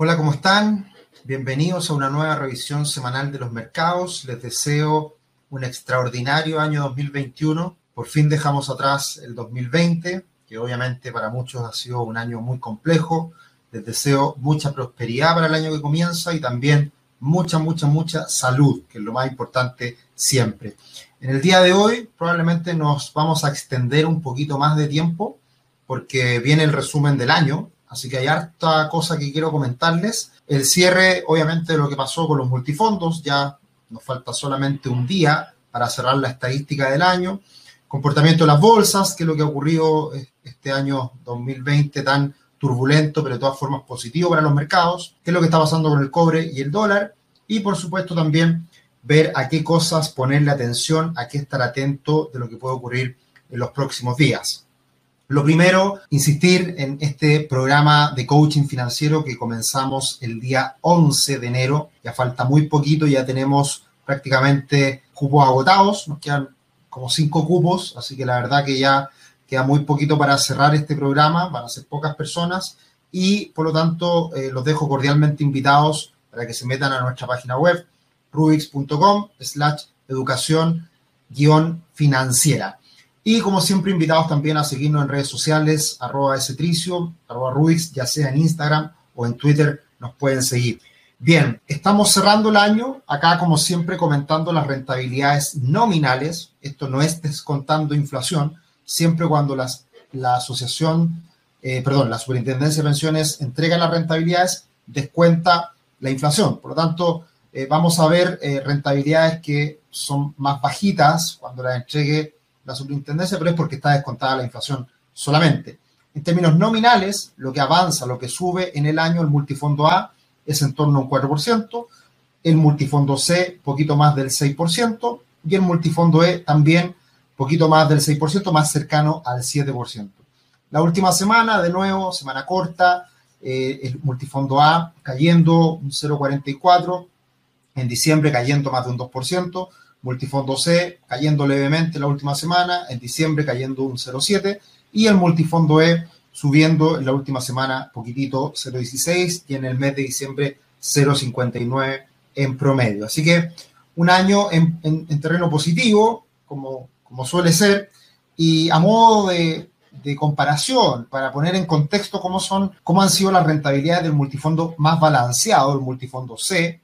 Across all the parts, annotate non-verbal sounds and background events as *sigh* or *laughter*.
Hola, ¿cómo están? Bienvenidos a una nueva revisión semanal de los mercados. Les deseo un extraordinario año 2021. Por fin dejamos atrás el 2020, que obviamente para muchos ha sido un año muy complejo. Les deseo mucha prosperidad para el año que comienza y también mucha, mucha, mucha salud, que es lo más importante siempre. En el día de hoy probablemente nos vamos a extender un poquito más de tiempo porque viene el resumen del año, Así que hay harta cosa que quiero comentarles. El cierre, obviamente, de lo que pasó con los multifondos, ya nos falta solamente un día para cerrar la estadística del año. Comportamiento de las bolsas, que es lo que ha ocurrido este año 2020 tan turbulento, pero de todas formas positivo para los mercados. ¿Qué es lo que está pasando con el cobre y el dólar? Y por supuesto también ver a qué cosas ponerle atención, a qué estar atento de lo que puede ocurrir en los próximos días. Lo primero, insistir en este programa de coaching financiero que comenzamos el día 11 de enero. Ya falta muy poquito, ya tenemos prácticamente cupos agotados, nos quedan como cinco cupos, así que la verdad que ya queda muy poquito para cerrar este programa, van a ser pocas personas y por lo tanto eh, los dejo cordialmente invitados para que se metan a nuestra página web rubix.com slash educación guion financiera. Y como siempre, invitados también a seguirnos en redes sociales, arroba tricio, arroba Rubix, ya sea en Instagram o en Twitter, nos pueden seguir. Bien, estamos cerrando el año, acá como siempre comentando las rentabilidades nominales, esto no es descontando inflación, siempre cuando las, la asociación, eh, perdón, la superintendencia de pensiones entrega las rentabilidades, descuenta la inflación. Por lo tanto, eh, vamos a ver eh, rentabilidades que son más bajitas cuando las entregue la superintendencia, pero es porque está descontada la inflación solamente. En términos nominales, lo que avanza, lo que sube en el año el multifondo A es en torno a un 4%, el multifondo C poquito más del 6% y el multifondo E también poquito más del 6%, más cercano al 7%. La última semana, de nuevo, semana corta, eh, el multifondo A cayendo un 0,44, en diciembre cayendo más de un 2%, Multifondo C cayendo levemente la última semana, en diciembre cayendo un 0,7 y el multifondo E subiendo en la última semana poquitito 0,16 y en el mes de diciembre 0,59 en promedio. Así que un año en, terreno positivo, como, suele ser, y a modo de, de, comparación, para poner en contexto cómo, son, cómo han sido las rentabilidades del multifondo más balanceado, el multifondo C,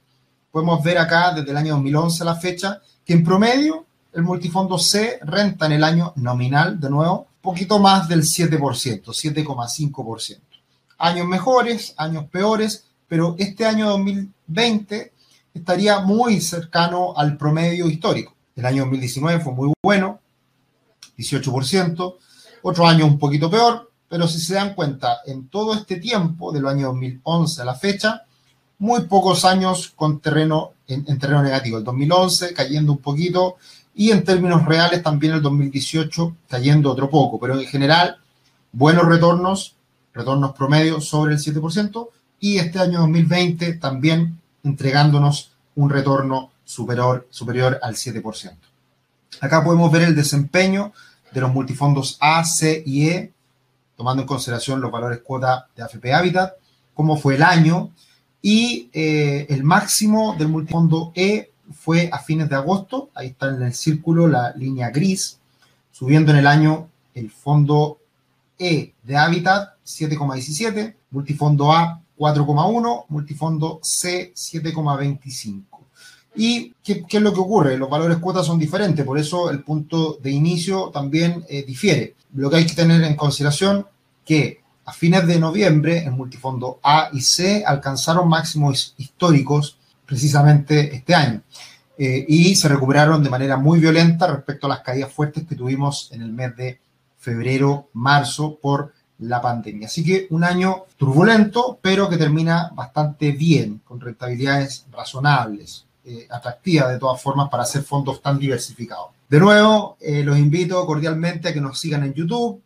podemos ver acá desde el año 2011 a la fecha que en promedio el multifondo C renta en el año nominal, de nuevo, poquito más del 7%, 7,5%. Años mejores, años peores, pero este año 2020 estaría muy cercano al promedio histórico. El año 2019 fue muy bueno, 18%, otro año un poquito peor, pero si se dan cuenta, en todo este tiempo, del año 2011 a la fecha, muy pocos años con terreno en, terreno negativo. El 2011 cayendo un poquito y en términos reales también el 2018 cayendo otro poco, pero en general buenos retornos, retornos promedios sobre el 7% y este año 2020 también entregándonos un retorno superior, superior al 7%. Acá podemos ver el desempeño de los multifondos A, C y E, tomando en consideración los valores cuota de AFP Habitat, cómo fue el año, y eh, el máximo del multifondo E fue a fines de agosto, ahí está en el círculo la línea gris, subiendo en el año el fondo E de hábitat 7,17, multifondo A 4,1, multifondo C 7,25. ¿Y qué, es lo que ocurre? Los valores cuotas son diferentes, por eso el punto de inicio también eh, difiere. Lo que hay que tener en consideración que a fines de noviembre, el multifondo A y C alcanzaron máximos históricos precisamente este año eh, y se recuperaron de manera muy violenta respecto a las caídas fuertes que tuvimos en el mes de febrero, marzo por la pandemia. Así que un año turbulento, pero que termina bastante bien, con rentabilidades razonables, eh, atractivas de todas formas para hacer fondos tan diversificados. De nuevo, eh, los invito cordialmente a que nos sigan en YouTube,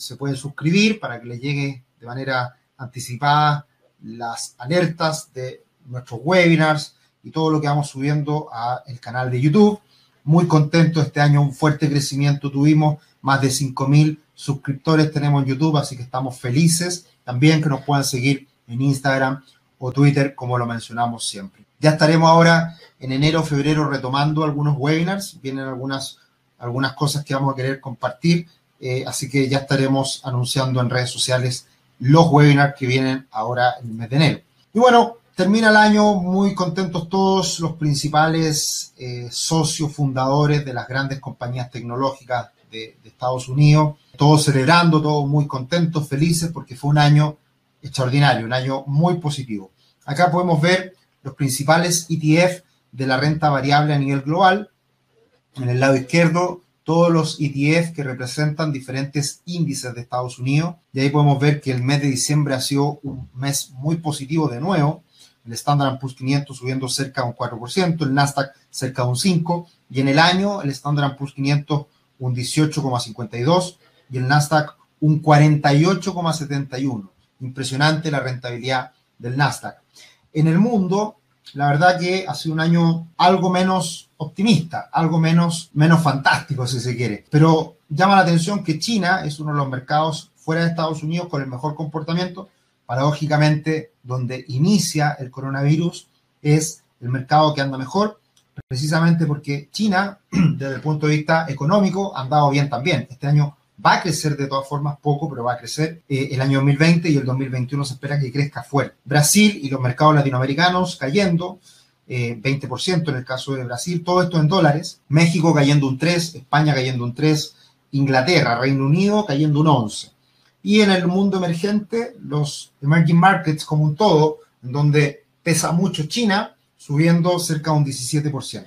se pueden suscribir para que les llegue de manera anticipada las alertas de nuestros webinars y todo lo que vamos subiendo al canal de YouTube. Muy contento este año, un fuerte crecimiento tuvimos, más de 5.000 suscriptores tenemos en YouTube, así que estamos felices. También que nos puedan seguir en Instagram o Twitter, como lo mencionamos siempre. Ya estaremos ahora en enero, febrero retomando algunos webinars, vienen algunas, algunas cosas que vamos a querer compartir, eh, así que ya estaremos anunciando en redes sociales los webinars que vienen ahora en el mes de enero. Y bueno, termina el año muy contentos todos los principales eh, socios fundadores de las grandes compañías tecnológicas de, de Estados Unidos, todos celebrando, todos muy contentos, felices, porque fue un año extraordinario, un año muy positivo. Acá podemos ver los principales ETF de la renta variable a nivel global. En el lado izquierdo, todos los ETF que representan diferentes índices de Estados Unidos. Y ahí podemos ver que el mes de diciembre ha sido un mes muy positivo de nuevo. El Standard Poor's 500 subiendo cerca de un 4%, el Nasdaq cerca de un 5%, y en el año el Standard Poor's 500 un 18,52% y el Nasdaq un 48,71%. Impresionante la rentabilidad del Nasdaq. En el mundo, la verdad que ha sido un año algo menos optimista, algo menos, menos fantástico, si se quiere. Pero llama la atención que China es uno de los mercados fuera de Estados Unidos con el mejor comportamiento. Paradójicamente, donde inicia el coronavirus es el mercado que anda mejor, precisamente porque China, *clears throat* desde el punto de vista económico, ha andado bien también. Este año va a crecer de todas formas poco, pero va a crecer eh, el año 2020 y el 2021 se espera que crezca fuerte. Brasil y los mercados latinoamericanos cayendo, 20% eh, en el caso de Brasil, todo esto en dólares, México cayendo un 3, España cayendo un 3, Inglaterra, Reino Unido cayendo un 11. Y en el mundo emergente, los emerging markets como un todo, en donde pesa mucho China, subiendo cerca de un 17%.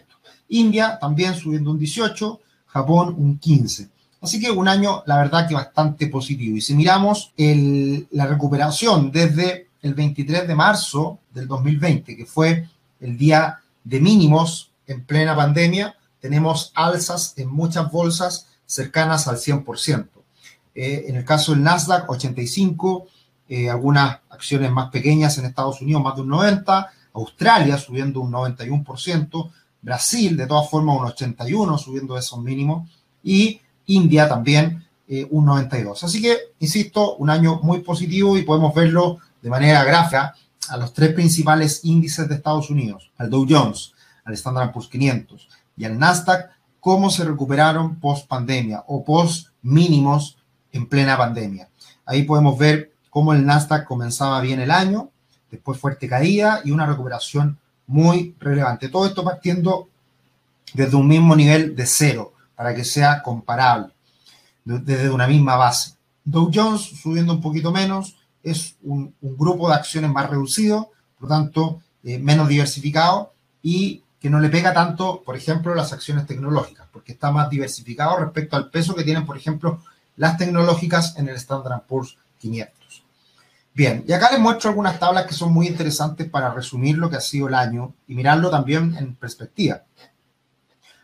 India también subiendo un 18%, Japón un 15%. Así que un año, la verdad, que bastante positivo. Y si miramos la recuperación desde el 23 de marzo del 2020, que fue el día de mínimos en plena pandemia, tenemos alzas en muchas bolsas cercanas al 100%. Eh, en el caso del Nasdaq, 85, eh, algunas acciones más pequeñas en Estados Unidos, más de un 90%, Australia subiendo un 91%, Brasil de todas formas un 81% subiendo esos mínimos, y India también eh, un 92. Así que, insisto, un año muy positivo y podemos verlo de manera gráfica a los tres principales índices de Estados Unidos, al Dow Jones, al Standard Poor's 500 y al Nasdaq, cómo se recuperaron post pandemia o post mínimos en plena pandemia. Ahí podemos ver cómo el Nasdaq comenzaba bien el año, después fuerte caída y una recuperación muy relevante. Todo esto partiendo desde un mismo nivel de cero para que sea comparable desde una misma base. Dow Jones subiendo un poquito menos, es un, grupo de acciones más reducido, por lo tanto, eh, menos diversificado y que no le pega tanto, por ejemplo, las acciones tecnológicas, porque está más diversificado respecto al peso que tienen, por ejemplo, las tecnológicas en el Standard Poor's 500. Bien, y acá les muestro algunas tablas que son muy interesantes para resumir lo que ha sido el año y mirarlo también en perspectiva.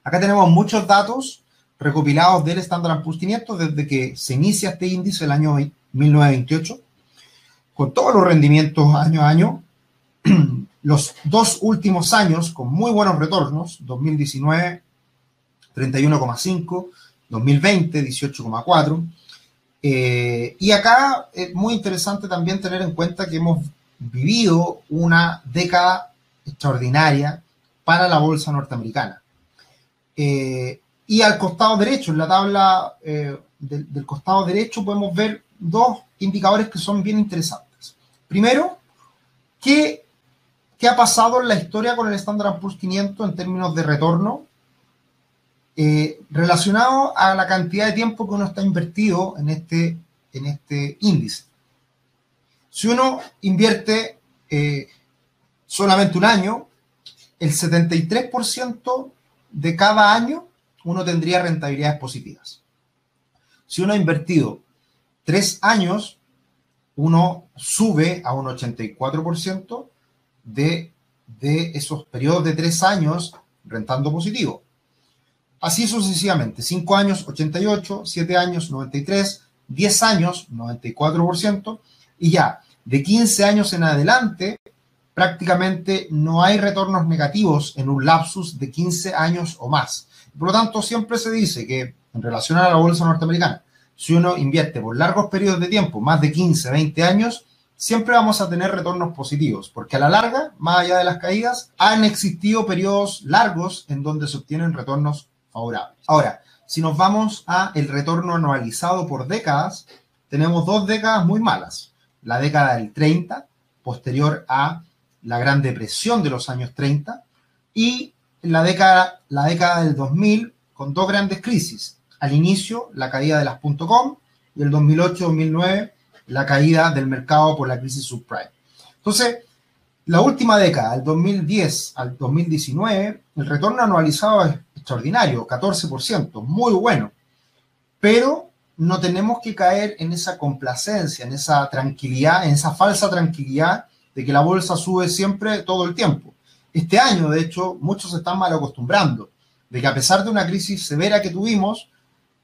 Acá tenemos muchos datos recopilados del Standard Poor's 500 desde que se inicia este índice el año 1928, con todos los rendimientos año a año. *clears throat* Los dos últimos años con muy buenos retornos, 2019 31,5, 2020 18,4. y acá es muy interesante también tener en cuenta que hemos vivido una década extraordinaria para la bolsa norteamericana. Eh, y al costado derecho, en la tabla eh, del, costado derecho, podemos ver dos indicadores que son bien interesantes. Primero, ¿qué, qué ha pasado en la historia con el Standard Poor's 500 en términos de retorno eh, relacionado a la cantidad de tiempo que uno está invertido en este, en este índice? Si uno invierte solamente un año, el 73% de cada año uno tendría rentabilidades positivas. Si uno ha invertido tres años, uno sube a un 84% de, de esos periodos de tres años rentando positivo. Así sucesivamente, cinco años 88, siete años 93, 10 años 94% y ya de 15 años en adelante prácticamente no hay retornos negativos en un lapsus de 15 años o más. Por lo tanto, siempre se dice que en relación a la bolsa norteamericana, si uno invierte por largos periodos de tiempo, más de 15, 20 años, siempre vamos a tener retornos positivos, porque a la larga, más allá de las caídas, han existido periodos largos en donde se obtienen retornos favorables. Ahora, si nos vamos a el retorno anualizado por décadas, tenemos dos décadas muy malas. La década del 30, posterior a la Gran Depresión de los años 30, y la década, la década del 2000, con dos grandes crisis. Al inicio, la caída de las .com, y el 2008-2009, la caída del mercado por la crisis subprime. Entonces, la última década, del 2010 al 2019, el retorno anualizado es extraordinario, 14%, muy bueno. Pero no tenemos que caer en esa complacencia, en esa tranquilidad, en esa falsa tranquilidad de que la bolsa sube siempre todo el tiempo. Este año, de hecho, muchos están mal acostumbrando de que a pesar de una crisis severa que tuvimos,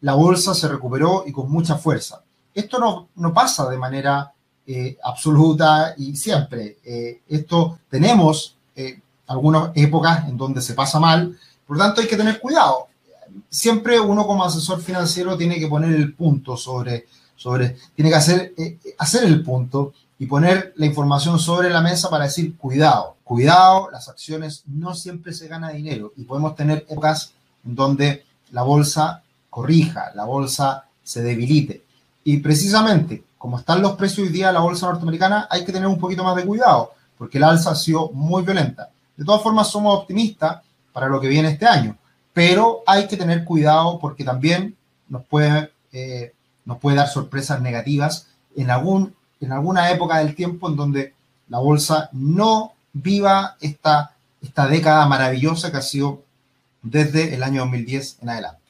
la bolsa se recuperó y con mucha fuerza. Esto no, no pasa de manera eh, absoluta y siempre. Eh, esto tenemos eh, algunas épocas en donde se pasa mal, por lo tanto hay que tener cuidado. Siempre uno como asesor financiero tiene que poner el punto sobre, sobre tiene que hacer, hacer el punto y poner la información sobre la mesa para decir, cuidado, cuidado, las acciones no siempre se gana dinero y podemos tener épocas en donde la bolsa corrija, la bolsa se debilite. Y precisamente, como están los precios hoy día de la bolsa norteamericana, hay que tener un poquito más de cuidado, porque el alza ha sido muy violenta. De todas formas, somos optimistas para lo que viene este año, pero hay que tener cuidado porque también nos puede, eh, nos puede dar sorpresas negativas en, algún, en alguna época del tiempo en donde la bolsa no viva esta, esta década maravillosa que ha sido desde el año 2010 en adelante.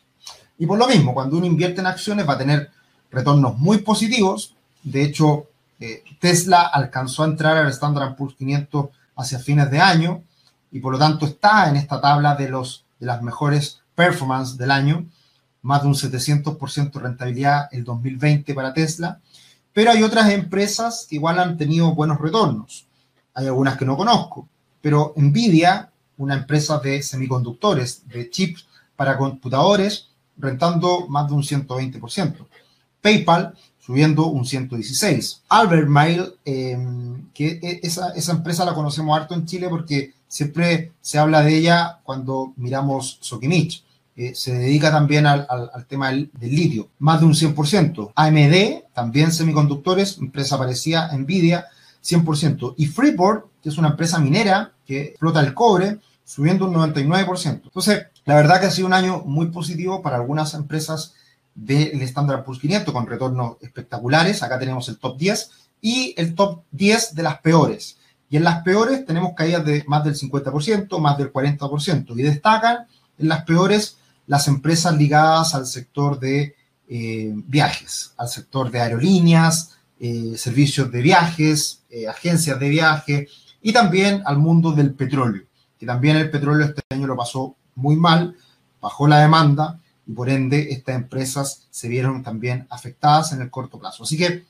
Y por lo mismo, cuando uno invierte en acciones va a tener retornos muy positivos. De hecho, eh, Tesla alcanzó a entrar al Standard Poor's 500 hacia fines de año y por lo tanto está en esta tabla de, los, de las mejores performance del año, más de un 700% de rentabilidad el 2020 para Tesla. Pero hay otras empresas que igual han tenido buenos retornos. Hay algunas que no conozco, pero Nvidia, una empresa de semiconductores, de chips para computadores, rentando más de un 120%. PayPal subiendo un 116. Albert Mail, em, que e, esa, esa, empresa la conocemos harto en Chile porque siempre se habla de ella cuando miramos Sokimich. Se dedica también al, al, tema del, litio, más de un 100%. AMD, también semiconductores, empresa parecida Nvidia, 100%. Y Freeport, que es una empresa minera que explota el cobre, subiendo un 99%. Entonces, la verdad que ha sido un año muy positivo para algunas empresas del Standard Poor's 500 con retornos espectaculares. Acá tenemos el top 10 y el top 10 de las peores. Y en las peores tenemos caídas de más del 50%, más del 40%. Y destacan en las peores las empresas ligadas al sector de eh, viajes, al sector de aerolíneas, eh, servicios de viajes, eh, agencias de viaje y también al mundo del petróleo, que también el petróleo este año lo pasó muy mal, bajó la demanda y por ende estas empresas se vieron también afectadas en el corto plazo. Así que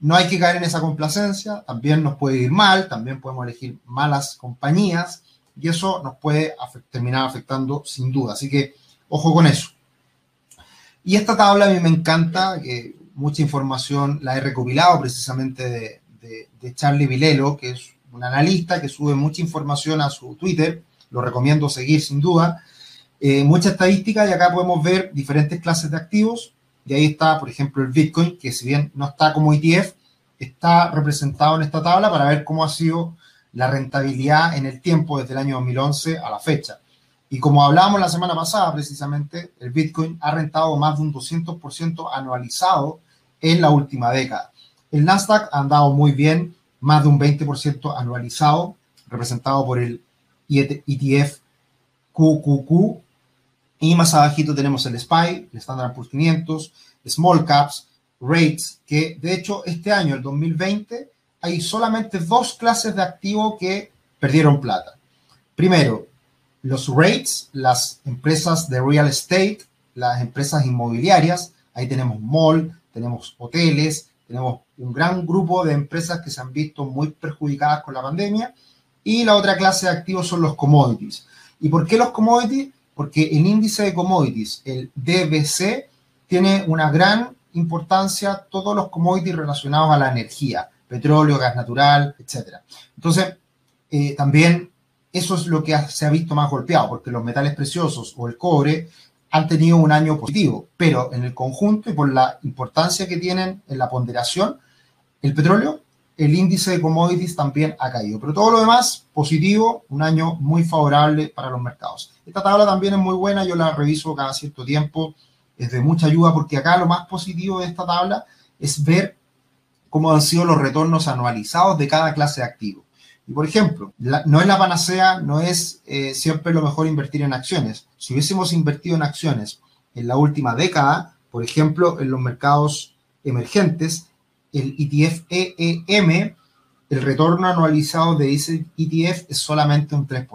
no hay que caer en esa complacencia, también nos puede ir mal, también podemos elegir malas compañías y eso nos puede terminar afectando sin duda. Así que ojo con eso. Y esta tabla a mí me encanta, que mucha información la he recopilado precisamente de, Charlie Vilelo, que es un analista que sube mucha información a su Twitter, lo recomiendo seguir sin duda. Eh, mucha estadística y acá podemos ver diferentes clases de activos. Y ahí está, por ejemplo, el Bitcoin, que si bien no está como ETF, está representado en esta tabla para ver cómo ha sido la rentabilidad en el tiempo desde el año 2011 a la fecha. Y como hablábamos la semana pasada, precisamente, el Bitcoin ha rentado más de un 200% anualizado en la última década. El Nasdaq ha andado muy bien, más de un 20% anualizado, representado por el ETF QQQ y más abajito tenemos el SPY, el Standard Poor's 500, Small Caps, Rates, que de hecho este año, el 2020, hay solamente dos clases de activo que perdieron plata. Primero, los rates, las empresas de real estate, las empresas inmobiliarias, ahí tenemos mall, tenemos hoteles, tenemos un gran grupo de empresas que se han visto muy perjudicadas con la pandemia. Y la otra clase de activos son los commodities. ¿Y por qué los commodities? porque el índice de commodities, el DBC, tiene una gran importancia todos los commodities relacionados a la energía, petróleo, gas natural, etc. Entonces, eh, también eso es lo que se ha visto más golpeado, porque los metales preciosos o el cobre han tenido un año positivo, pero en el conjunto y por la importancia que tienen en la ponderación, el petróleo, el índice de commodities también ha caído. Pero todo lo demás, positivo, un año muy favorable para los mercados. Esta tabla también es muy buena, yo la reviso cada cierto tiempo, es de mucha ayuda porque acá lo más positivo de esta tabla es ver cómo han sido los retornos anualizados de cada clase de activo. Y por ejemplo, no es la panacea, no es eh, siempre lo mejor invertir en acciones. Si hubiésemos invertido en acciones en la última década, por ejemplo, en los mercados emergentes, el ETF EEM, el retorno anualizado de ese ETF es solamente un 3%.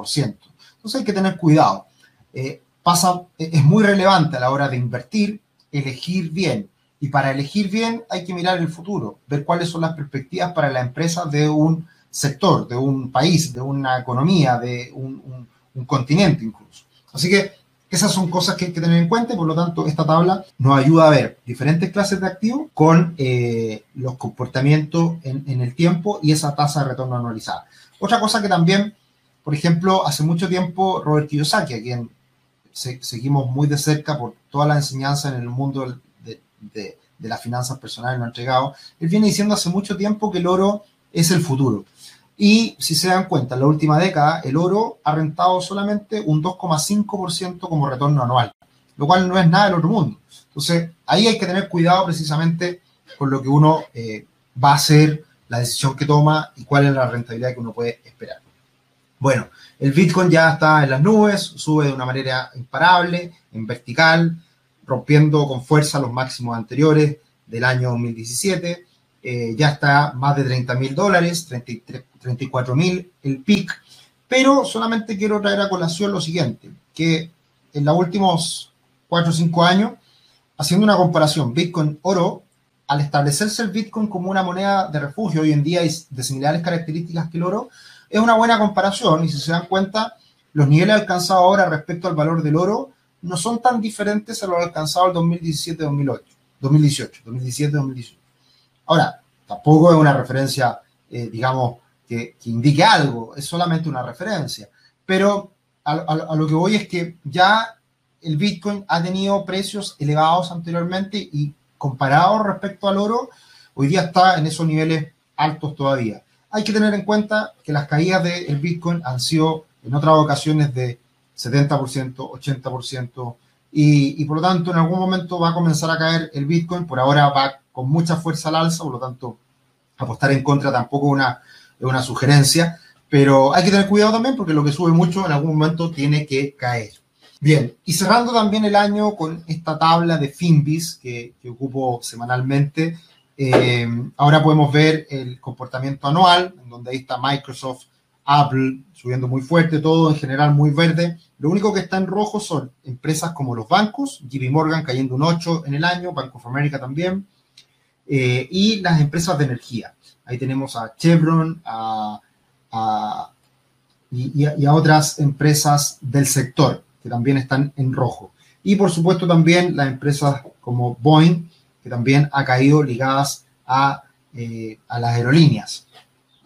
Entonces hay que tener cuidado. Eh, pasa, es muy relevante a la hora de invertir, elegir bien. Y para elegir bien hay que mirar el futuro, ver cuáles son las perspectivas para la empresa de un sector, de un país, de una economía, de un, continente incluso. Así que esas son cosas que hay que tener en cuenta y por lo tanto esta tabla nos ayuda a ver diferentes clases de activos con eh, los comportamientos en, el tiempo y esa tasa de retorno anualizada. Otra cosa que también, por ejemplo, hace mucho tiempo Robert Kiyosaki, a quien seguimos muy de cerca por toda la enseñanza en el mundo de, de, las finanzas personales, no ha entregado, él viene diciendo hace mucho tiempo que el oro es el futuro. Y si se dan cuenta, en la última década el oro ha rentado solamente un 2,5% como retorno anual, lo cual no es nada del otro mundo. Entonces, ahí hay que tener cuidado precisamente con lo que uno eh, va a hacer, la decisión que toma y cuál es la rentabilidad que uno puede esperar. Bueno, el Bitcoin ya está en las nubes, sube de una manera imparable, en vertical, rompiendo con fuerza los máximos anteriores del año 2017. Eh, ya está más de 30 mil dólares, 33 34.000 el PIC, pero solamente quiero traer a colación lo siguiente, que en los últimos 4 o 5 años, haciendo una comparación, Bitcoin-oro, al establecerse el Bitcoin como una moneda de refugio hoy en día y de similares características que el oro, es una buena comparación y si se dan cuenta, los niveles alcanzados ahora respecto al valor del oro no son tan diferentes a los alcanzados en 2017-2008, 2018, 2017-2018. Ahora, tampoco es una referencia, eh, digamos, que, indique algo, es solamente una referencia. Pero a, lo que voy es que ya el Bitcoin ha tenido precios elevados anteriormente y comparado respecto al oro, hoy día está en esos niveles altos todavía. Hay que tener en cuenta que las caídas del Bitcoin han sido en otras ocasiones de 70%, 80%, y, y por lo tanto en algún momento va a comenzar a caer el Bitcoin, por ahora va con mucha fuerza al alza, por lo tanto, apostar en contra tampoco una, es una sugerencia, pero hay que tener cuidado también porque lo que sube mucho en algún momento tiene que caer. Bien, y cerrando también el año con esta tabla de Finbis que, que ocupo semanalmente, eh, ahora podemos ver el comportamiento anual, en donde ahí está Microsoft, Apple subiendo muy fuerte, todo en general muy verde. Lo único que está en rojo son empresas como los bancos, JP Morgan cayendo un 8 en el año, Bank of America también, eh, y las empresas de energía. Ahí tenemos a Chevron y, a, otras empresas del sector que también están en rojo. Y por supuesto también las empresas como Boeing, que también ha caído ligadas a, eh, a las aerolíneas.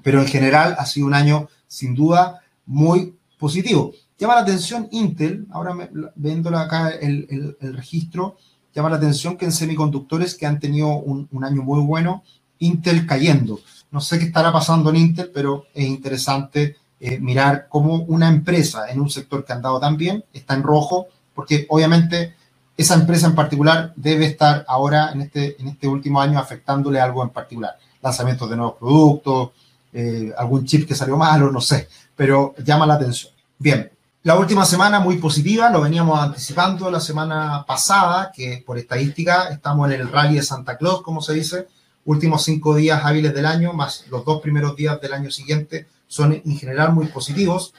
Pero en general ha sido un año sin duda muy positivo. Llama la atención Intel, ahora me, viendo acá el, el registro, llama la atención que en semiconductores que han tenido un, año muy bueno, Intel cayendo. No sé qué estará pasando en Intel, pero es interesante eh, mirar cómo una empresa en un sector que ha andado tan bien está en rojo, porque obviamente esa empresa en particular debe estar ahora en este, en este último año afectándole algo en particular. Lanzamientos de nuevos productos, eh, algún chip que salió malo, no sé, pero llama la atención. Bien, la última semana muy positiva, lo veníamos anticipando la semana pasada, que por estadística estamos en el rally de Santa Claus, como se dice, últimos cinco días hábiles del año, más los dos primeros días del año siguiente, son en general muy positivos.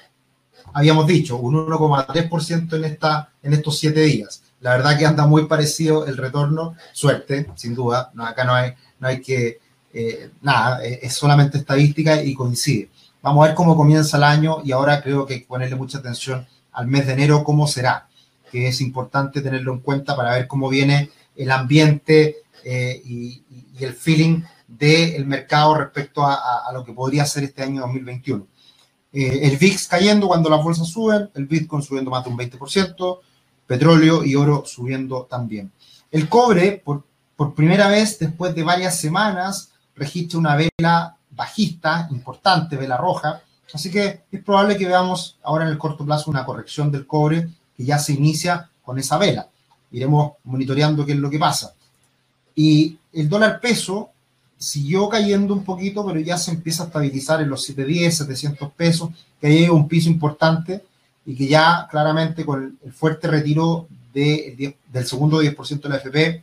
Habíamos dicho un 1,3% en, esta, en estos siete días. La verdad que anda muy parecido el retorno, suerte, sin duda, no, acá no hay, no hay que, eh, nada, es solamente estadística y coincide. Vamos a ver cómo comienza el año y ahora creo que hay que ponerle mucha atención al mes de enero, cómo será, que es importante tenerlo en cuenta para ver cómo viene el ambiente eh, y, el feeling del mercado respecto a, lo que podría ser este año 2021. Eh, el VIX cayendo cuando las bolsas suben, el Bitcoin subiendo más de un 20%, petróleo y oro subiendo también. El cobre, por, por primera vez después de varias semanas, registra una vela bajista importante, vela roja, así que es probable que veamos ahora en el corto plazo una corrección del cobre que ya se inicia con esa vela. Iremos monitoreando qué es lo que pasa. Y el dólar peso siguió cayendo un poquito, pero ya se empieza a estabilizar en los 710, 700 pesos, que ahí hay un piso importante y que ya claramente con el fuerte retiro de, del segundo 10% de la FP,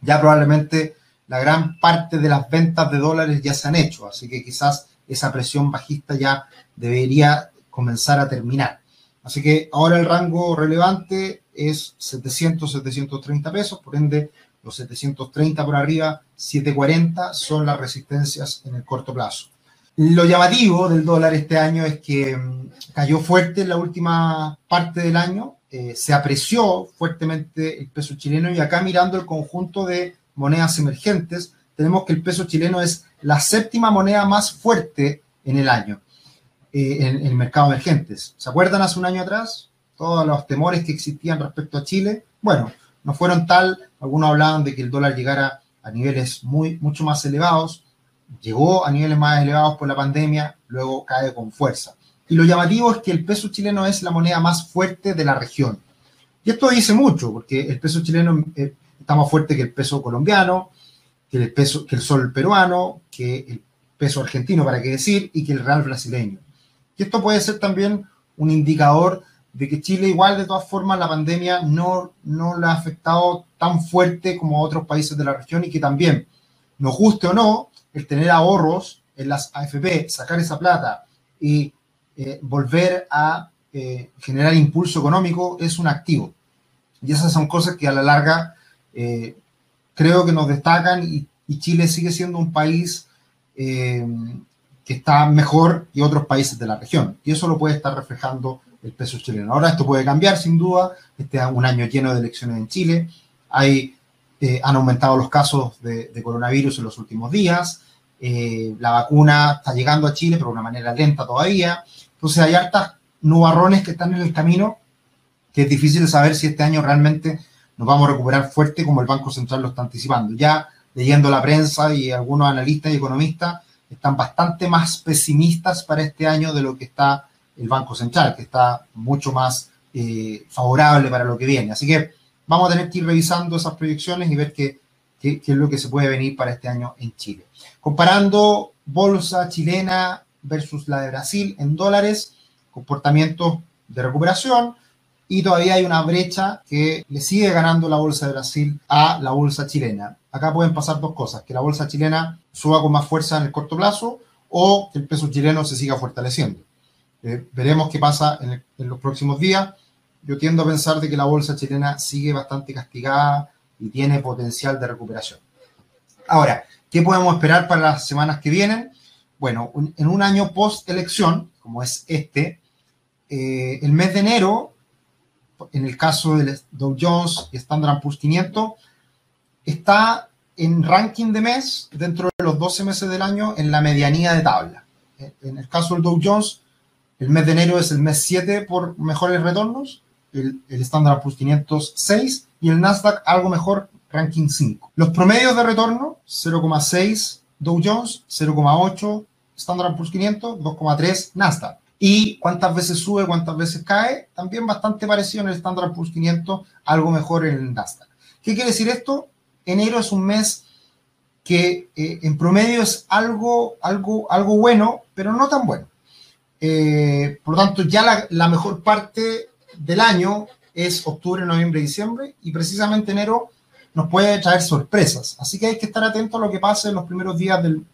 ya probablemente la gran parte de las ventas de dólares ya se han hecho, así que quizás esa presión bajista ya debería comenzar a terminar. Así que ahora el rango relevante es 700, 730 pesos, por ende los 730 por arriba, 740 son las resistencias en el corto plazo. Lo llamativo del dólar este año es que mm, cayó fuerte en la última parte del año, eh, se apreció fuertemente el peso chileno y acá mirando el conjunto de monedas emergentes, tenemos que el peso chileno es la séptima moneda más fuerte en el año, eh, en, el mercado emergentes. ¿Se acuerdan hace un año atrás? Todos los temores que existían respecto a Chile. Bueno, no fueron tal, algunos hablaban de que el dólar llegara a niveles muy, mucho más elevados, llegó a niveles más elevados por la pandemia, luego cae con fuerza. Y lo llamativo es que el peso chileno es la moneda más fuerte de la región. Y esto dice mucho, porque el peso chileno eh, está más fuerte que el peso colombiano, que el, peso, que el sol peruano, que el peso argentino, para qué decir, y que el real brasileño. Y esto puede ser también un indicador de que Chile igual de todas formas la pandemia no, no la ha afectado tan fuerte como otros países de la región y que también, nos guste o no, el tener ahorros en las AFP, sacar esa plata y eh, volver a eh, generar impulso económico es un activo. Y esas son cosas que a la larga eh, creo que nos destacan y, Chile sigue siendo un país que está mejor que otros países de la región. Y eso lo puede estar reflejando el peso chileno. Ahora esto puede cambiar sin duda, este es un año lleno de elecciones en Chile, hay, eh, han aumentado los casos de, coronavirus en los últimos días, eh, la vacuna está llegando a Chile, pero de una manera lenta todavía, entonces hay hartas nubarrones que están en el camino, que es difícil saber si este año realmente nos vamos a recuperar fuerte como el Banco Central lo está anticipando. Ya leyendo la prensa y algunos analistas y economistas están bastante más pesimistas para este año de lo que está el Banco Central, que está mucho más eh, favorable para lo que viene. Así que vamos a tener que ir revisando esas proyecciones y ver qué, qué, es lo que se puede venir para este año en Chile. Comparando bolsa chilena versus la de Brasil en dólares, comportamiento de recuperación y todavía hay una brecha que le sigue ganando la bolsa de Brasil a la bolsa chilena. Acá pueden pasar dos cosas, que la bolsa chilena suba con más fuerza en el corto plazo o que el peso chileno se siga fortaleciendo. Eh, veremos qué pasa en, los próximos días. Yo tiendo a pensar de que la bolsa chilena sigue bastante castigada y tiene potencial de recuperación. Ahora, ¿qué podemos esperar para las semanas que vienen? Bueno, en un año post-elección, como es este, eh, el mes de enero, en el caso del Dow Jones y Standard Poor's 500, está en ranking de mes dentro de los 12 meses del año en la medianía de tabla. En el caso del Dow Jones, el mes de enero es el mes 7 por mejores retornos, el, Standard Poor's 500 6 y el Nasdaq algo mejor, ranking 5. Los promedios de retorno, 0,6 Dow Jones, 0,8 Standard Poor's 500, 2,3 Nasdaq. Y cuántas veces sube, cuántas veces cae, también bastante parecido en el Standard Poor's 500, algo mejor en el Nasdaq. ¿Qué quiere decir esto? Enero es un mes que eh, en promedio es algo, algo, algo bueno, pero no tan bueno. Eh, por lo tanto, ya la, mejor parte del año es octubre, noviembre, diciembre y precisamente enero nos puede traer sorpresas. Así que hay que estar atento a lo que pase en los primeros días del,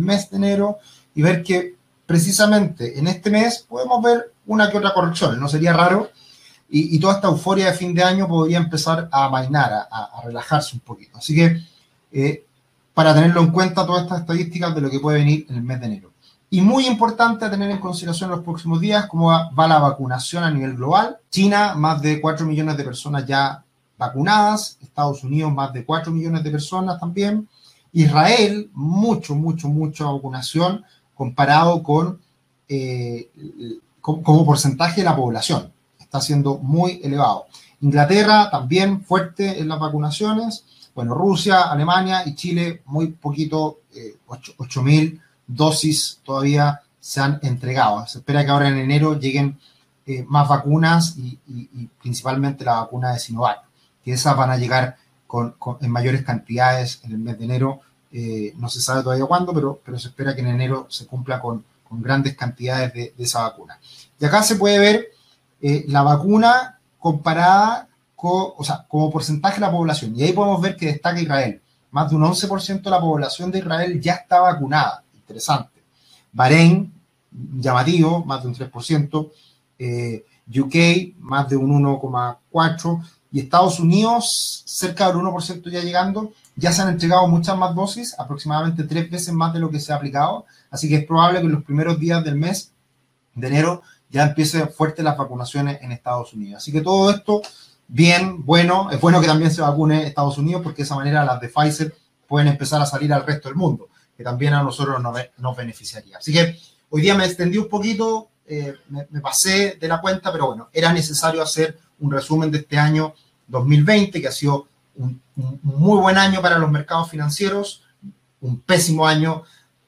mes de enero y ver que precisamente en este mes podemos ver una que otra corrección. No sería raro y, toda esta euforia de fin de año podría empezar a mainar, a, relajarse un poquito. Así que eh, para tenerlo en cuenta todas estas estadísticas de lo que puede venir en el mes de enero. Y muy importante tener en consideración en los próximos días cómo va, la vacunación a nivel global. China, más de 4 millones de personas ya vacunadas. Estados Unidos, más de 4 millones de personas también. Israel, mucho, mucho, mucha vacunación comparado con eh, como porcentaje de la población. Está siendo muy elevado. Inglaterra también fuerte en las vacunaciones. Bueno, Rusia, Alemania y Chile muy poquito, eh, 8.000 dosis todavía se han entregado. Se espera que ahora en enero lleguen eh, más vacunas y, principalmente la vacuna de Sinovac, que esas van a llegar con, en mayores cantidades en el mes de enero. Eh, no se sabe todavía cuándo, pero, pero se espera que en enero se cumpla con, con grandes cantidades de, esa vacuna. Y acá se puede ver eh, la vacuna comparada con, o sea, como porcentaje de la población. Y ahí podemos ver que destaca Israel. Más de un 11% de la población de Israel ya está vacunada. Interesante. Bahrein, llamativo, más de un 3%. Eh, UK, más de un 1,4%. Y Estados Unidos, cerca del 1% ya llegando. Ya se han entregado muchas más dosis, aproximadamente tres veces más de lo que se ha aplicado. Así que es probable que en los primeros días del mes de enero ya empiece fuerte las vacunaciones en Estados Unidos. Así que todo esto, bien, bueno, es bueno que también se vacune Estados Unidos porque de esa manera las de Pfizer pueden empezar a salir al resto del mundo, que también a nosotros nos, beneficiaría. Así que hoy día me extendí un poquito, eh, me, pasé de la cuenta, pero bueno, era necesario hacer un resumen de este año 2020, que ha sido un muy buen año para los mercados financieros, un pésimo año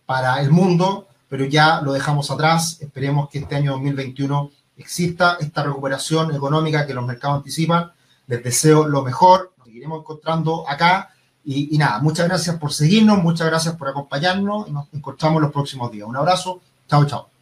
para el mundo, pero ya lo dejamos atrás. Esperemos que este año 2021 exista esta recuperación económica que los mercados anticipan. Les deseo lo mejor. Nos seguiremos encontrando acá. Y, y nada, muchas gracias por seguirnos, muchas gracias por acompañarnos y nos encontramos los próximos días. Un abrazo. Chao, chao.